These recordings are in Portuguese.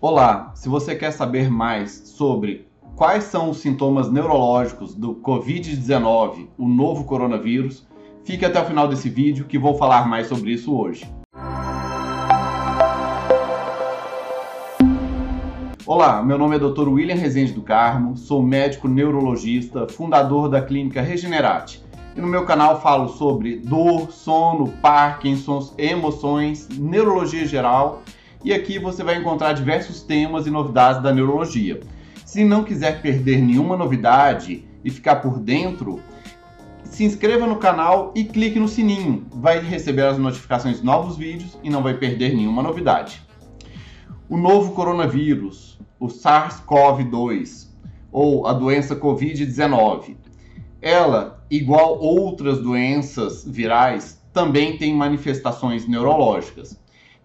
Olá, se você quer saber mais sobre quais são os sintomas neurológicos do Covid-19, o novo coronavírus, fique até o final desse vídeo que vou falar mais sobre isso hoje. Olá, meu nome é Dr. William Rezende do Carmo, sou médico neurologista, fundador da clínica Regenerate. E no meu canal falo sobre dor, sono, Parkinson's, emoções, neurologia geral. E aqui você vai encontrar diversos temas e novidades da neurologia. Se não quiser perder nenhuma novidade e ficar por dentro, se inscreva no canal e clique no sininho. Vai receber as notificações de novos vídeos e não vai perder nenhuma novidade. O novo coronavírus, o SARS-CoV-2 ou a doença Covid-19, ela, igual outras doenças virais, também tem manifestações neurológicas.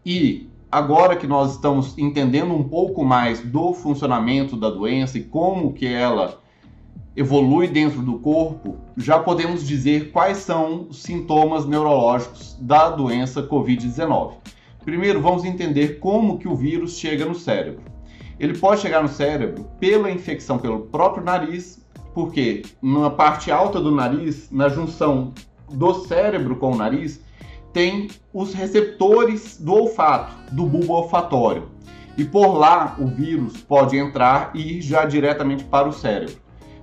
E agora que nós estamos entendendo um pouco mais do funcionamento da doença e como que ela evolui dentro do corpo, já podemos dizer quais são os sintomas neurológicos da doença COVID-19. Primeiro, vamos entender como que o vírus chega no cérebro. Ele pode chegar no cérebro pela infecção pelo próprio nariz porque na parte alta do nariz, na junção do cérebro com o nariz, tem os receptores do olfato, do bulbo olfatório. E por lá o vírus pode entrar e ir já diretamente para o cérebro.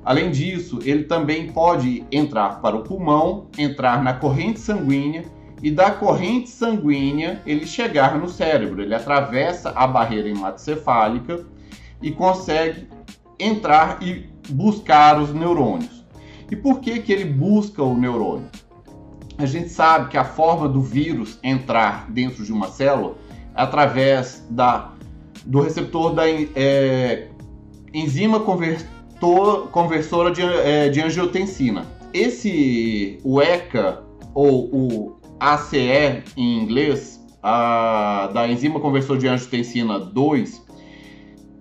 Além disso, ele também pode entrar para o pulmão, entrar na corrente sanguínea e da corrente sanguínea ele chegar no cérebro. Ele atravessa a barreira hematocefálica e consegue entrar e buscar os neurônios. E por que, que ele busca o neurônio? A gente sabe que a forma do vírus entrar dentro de uma célula através da, do receptor da é, enzima convertor, conversora de, é, de angiotensina. Esse, o ECA, ou o ACE em inglês, a, da enzima conversora de angiotensina 2,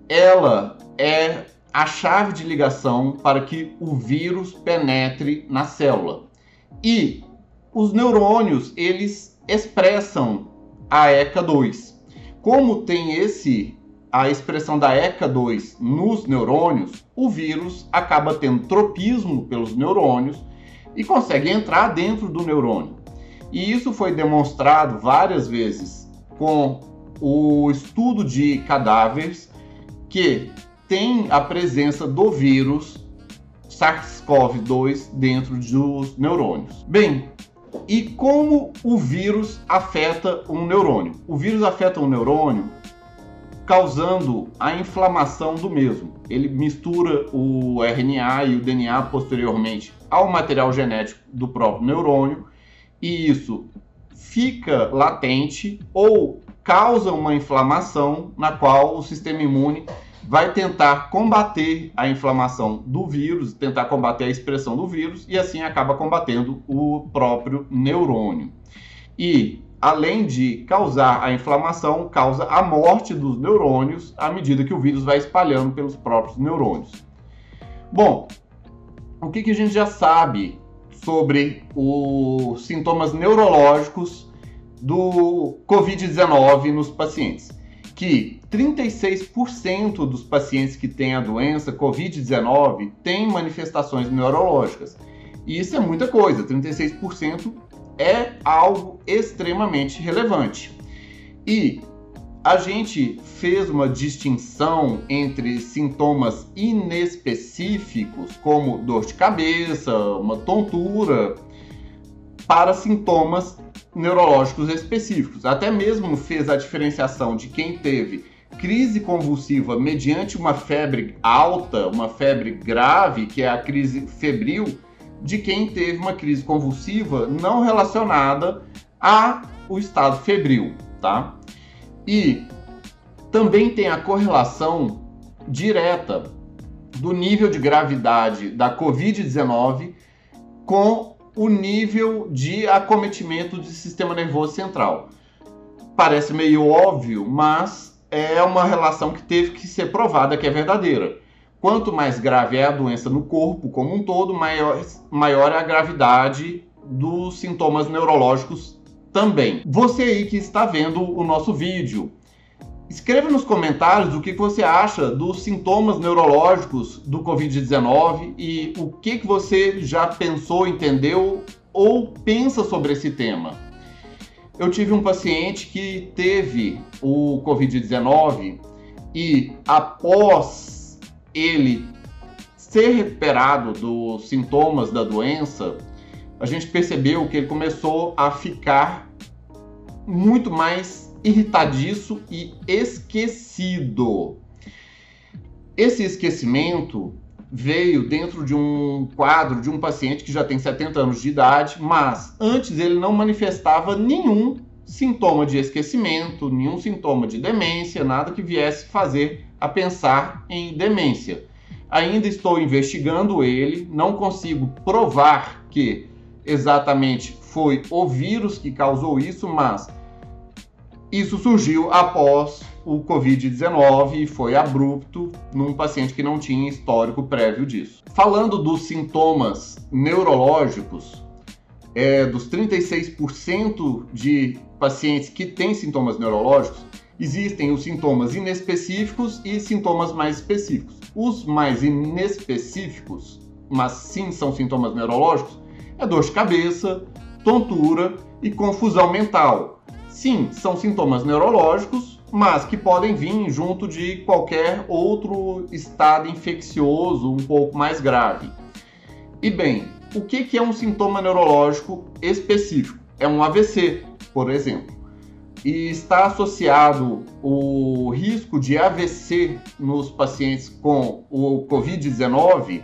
ela é a chave de ligação para que o vírus penetre na célula. E os neurônios, eles expressam a ECA2. Como tem esse a expressão da ECA2 nos neurônios, o vírus acaba tendo tropismo pelos neurônios e consegue entrar dentro do neurônio. E isso foi demonstrado várias vezes com o estudo de cadáveres que tem a presença do vírus SARS-CoV-2 dentro dos neurônios. Bem, e como o vírus afeta um neurônio? O vírus afeta um neurônio causando a inflamação do mesmo. Ele mistura o RNA e o DNA posteriormente ao material genético do próprio neurônio e isso fica latente ou causa uma inflamação na qual o sistema imune vai tentar combater a inflamação do vírus, tentar combater a expressão do vírus e assim acaba combatendo o próprio neurônio. E além de causar a inflamação, causa a morte dos neurônios à medida que o vírus vai espalhando pelos próprios neurônios. Bom, o que, que a gente já sabe sobre os sintomas neurológicos do Covid-19 nos pacientes? Que 36% dos pacientes que têm a doença COVID-19 têm manifestações neurológicas. E isso é muita coisa, 36% é algo extremamente relevante. E a gente fez uma distinção entre sintomas inespecíficos, como dor de cabeça, uma tontura, para sintomas neurológicos específicos. Até mesmo fez a diferenciação de quem teve crise convulsiva mediante uma febre alta, uma febre grave, que é a crise febril, de quem teve uma crise convulsiva não relacionada ao estado febril, tá? E também tem a correlação direta do nível de gravidade da COVID-19 com o nível de acometimento do sistema nervoso central. Parece meio óbvio, mas é uma relação que teve que ser provada que é verdadeira. Quanto mais grave é a doença no corpo como um todo, maior, maior é a gravidade dos sintomas neurológicos também. Você aí que está vendo o nosso vídeo, Escreva nos comentários o que você acha dos sintomas neurológicos do Covid-19 e o que você já pensou, entendeu ou pensa sobre esse tema. Eu tive um paciente que teve o Covid-19 e após ele ser recuperado dos sintomas da doença, a gente percebeu que ele começou a ficar muito mais irritadiço e esquecido. Esse esquecimento veio dentro de um quadro de um paciente que já tem 70 anos de idade, mas antes ele não manifestava nenhum sintoma de esquecimento, nenhum sintoma de demência, nada que viesse fazer a pensar em demência. Ainda estou investigando ele, não consigo provar que exatamente foi o vírus que causou isso, mas isso surgiu após o Covid-19 e foi abrupto num paciente que não tinha histórico prévio disso. Falando dos sintomas neurológicos, é, dos 36% de pacientes que têm sintomas neurológicos, existem os sintomas inespecíficos e sintomas mais específicos. Os mais inespecíficos, mas sim são sintomas neurológicos, é dor de cabeça, tontura e confusão mental Sim, são sintomas neurológicos, mas que podem vir junto de qualquer outro estado infeccioso um pouco mais grave. E bem, o que é um sintoma neurológico específico? É um AVC, por exemplo. E está associado o risco de AVC nos pacientes com o Covid-19,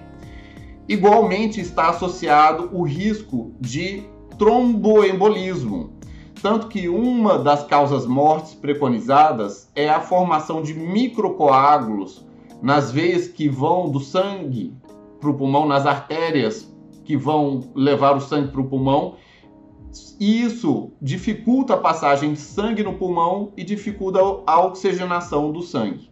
igualmente está associado o risco de tromboembolismo, tanto que uma das causas mortes preconizadas é a formação de microcoágulos nas veias que vão do sangue para o pulmão, nas artérias que vão levar o sangue para o pulmão. E isso dificulta a passagem de sangue no pulmão e dificulta a oxigenação do sangue.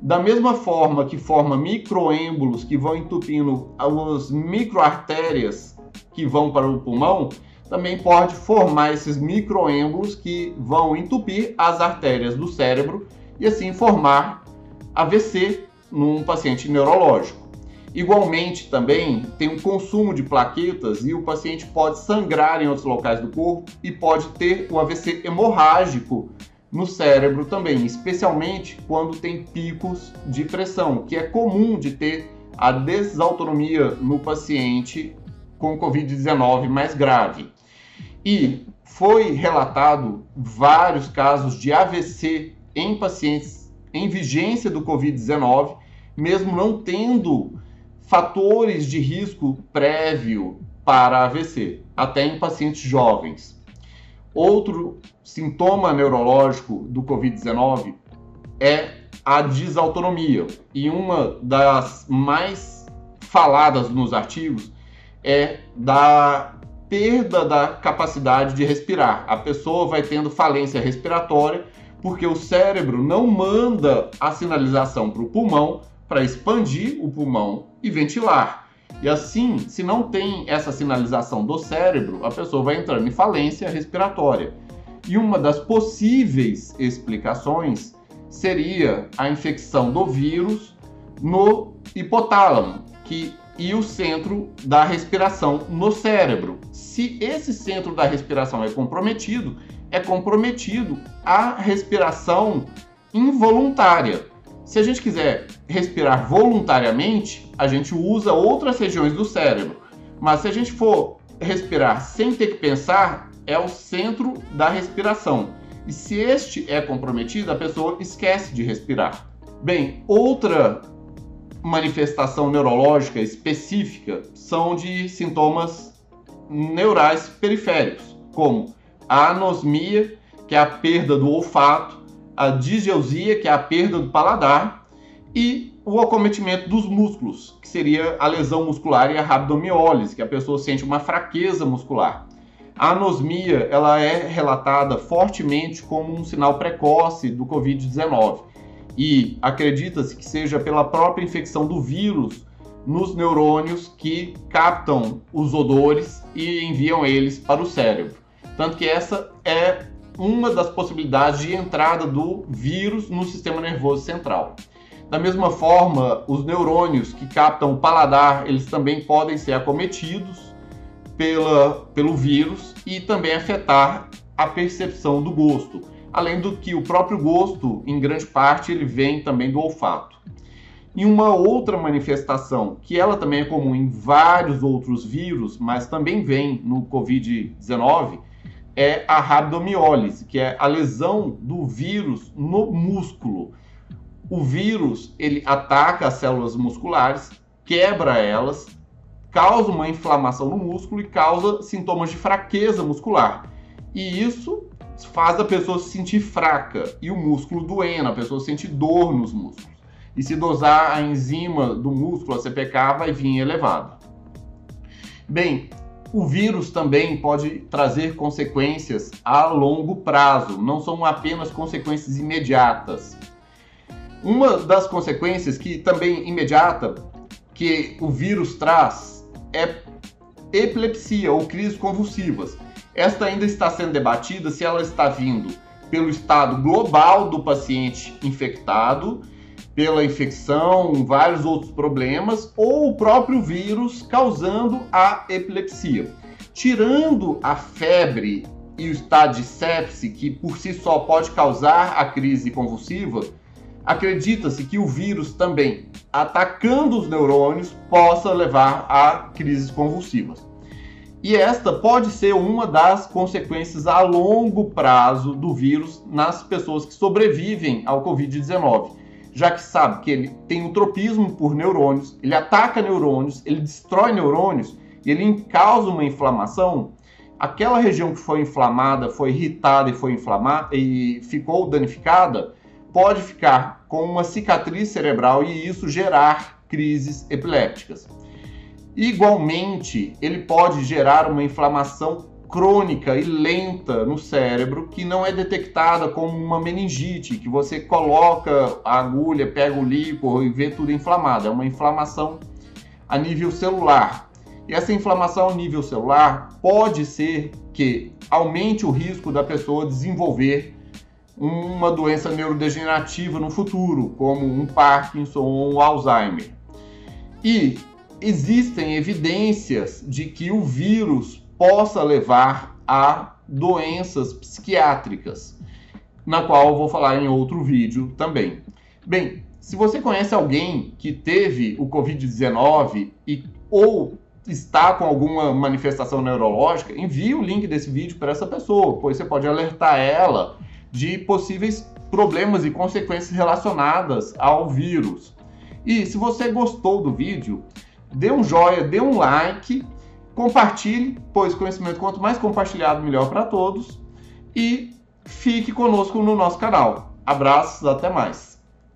Da mesma forma que forma microêmbolos que vão entupindo as microartérias que vão para o pulmão, também pode formar esses microêmbolos que vão entupir as artérias do cérebro e assim formar AVC num paciente neurológico. Igualmente, também tem um consumo de plaquetas e o paciente pode sangrar em outros locais do corpo e pode ter o AVC hemorrágico no cérebro também, especialmente quando tem picos de pressão, que é comum de ter a desautonomia no paciente com Covid-19 mais grave. E foi relatado vários casos de AVC em pacientes em vigência do Covid-19, mesmo não tendo fatores de risco prévio para AVC, até em pacientes jovens. Outro sintoma neurológico do Covid-19 é a desautonomia, e uma das mais faladas nos artigos é da perda da capacidade de respirar. A pessoa vai tendo falência respiratória porque o cérebro não manda a sinalização para o pulmão para expandir o pulmão e ventilar. E assim, se não tem essa sinalização do cérebro, a pessoa vai entrando em falência respiratória. E uma das possíveis explicações seria a infecção do vírus no hipotálamo, que e o centro da respiração no cérebro. Se esse centro da respiração é comprometido, é comprometido a respiração involuntária. Se a gente quiser respirar voluntariamente, a gente usa outras regiões do cérebro. Mas se a gente for respirar sem ter que pensar, é o centro da respiração. E se este é comprometido, a pessoa esquece de respirar. Bem, outra manifestação neurológica específica são de sintomas neurais periféricos, como a anosmia, que é a perda do olfato, a disgeusia, que é a perda do paladar, e o acometimento dos músculos, que seria a lesão muscular e a rabdomiólise, que a pessoa sente uma fraqueza muscular. A anosmia ela é relatada fortemente como um sinal precoce do Covid-19 e acredita-se que seja pela própria infecção do vírus nos neurônios que captam os odores e enviam eles para o cérebro. Tanto que essa é uma das possibilidades de entrada do vírus no sistema nervoso central. Da mesma forma, os neurônios que captam o paladar, eles também podem ser acometidos pela, pelo vírus e também afetar a percepção do gosto. Além do que o próprio gosto, em grande parte, ele vem também do olfato. E uma outra manifestação, que ela também é comum em vários outros vírus, mas também vem no COVID-19, é a rabdomiólise, que é a lesão do vírus no músculo. O vírus, ele ataca as células musculares, quebra elas, causa uma inflamação no músculo e causa sintomas de fraqueza muscular. E isso faz a pessoa se sentir fraca e o músculo doendo, a pessoa sente dor nos músculos. E se dosar a enzima do músculo, a CPK, vai vir elevada. Bem, o vírus também pode trazer consequências a longo prazo, não são apenas consequências imediatas. Uma das consequências que também imediata que o vírus traz é epilepsia ou crises convulsivas. Esta ainda está sendo debatida se ela está vindo pelo estado global do paciente infectado, pela infecção, vários outros problemas, ou o próprio vírus causando a epilepsia. Tirando a febre e o estado de sepse, que por si só pode causar a crise convulsiva, acredita-se que o vírus também, atacando os neurônios, possa levar a crises convulsivas. E esta pode ser uma das consequências a longo prazo do vírus nas pessoas que sobrevivem ao Covid-19, já que sabe que ele tem um tropismo por neurônios, ele ataca neurônios, ele destrói neurônios e ele causa uma inflamação. Aquela região que foi inflamada, foi irritada e foi inflamada e ficou danificada, pode ficar com uma cicatriz cerebral e isso gerar crises epilépticas. Igualmente, ele pode gerar uma inflamação crônica e lenta no cérebro que não é detectada como uma meningite, que você coloca a agulha, pega o líquor e vê tudo inflamado. É uma inflamação a nível celular. E essa inflamação a nível celular pode ser que aumente o risco da pessoa desenvolver uma doença neurodegenerativa no futuro, como um Parkinson ou um Alzheimer. E existem evidências de que o vírus possa levar a doenças psiquiátricas, na qual eu vou falar em outro vídeo também. Bem, se você conhece alguém que teve o Covid-19 e ou está com alguma manifestação neurológica, envie o link desse vídeo para essa pessoa, pois você pode alertar ela de possíveis problemas e consequências relacionadas ao vírus. E se você gostou do vídeo, dê um joinha, dê um like, compartilhe, pois conhecimento quanto mais compartilhado, melhor para todos. E fique conosco no nosso canal. Abraços, até mais.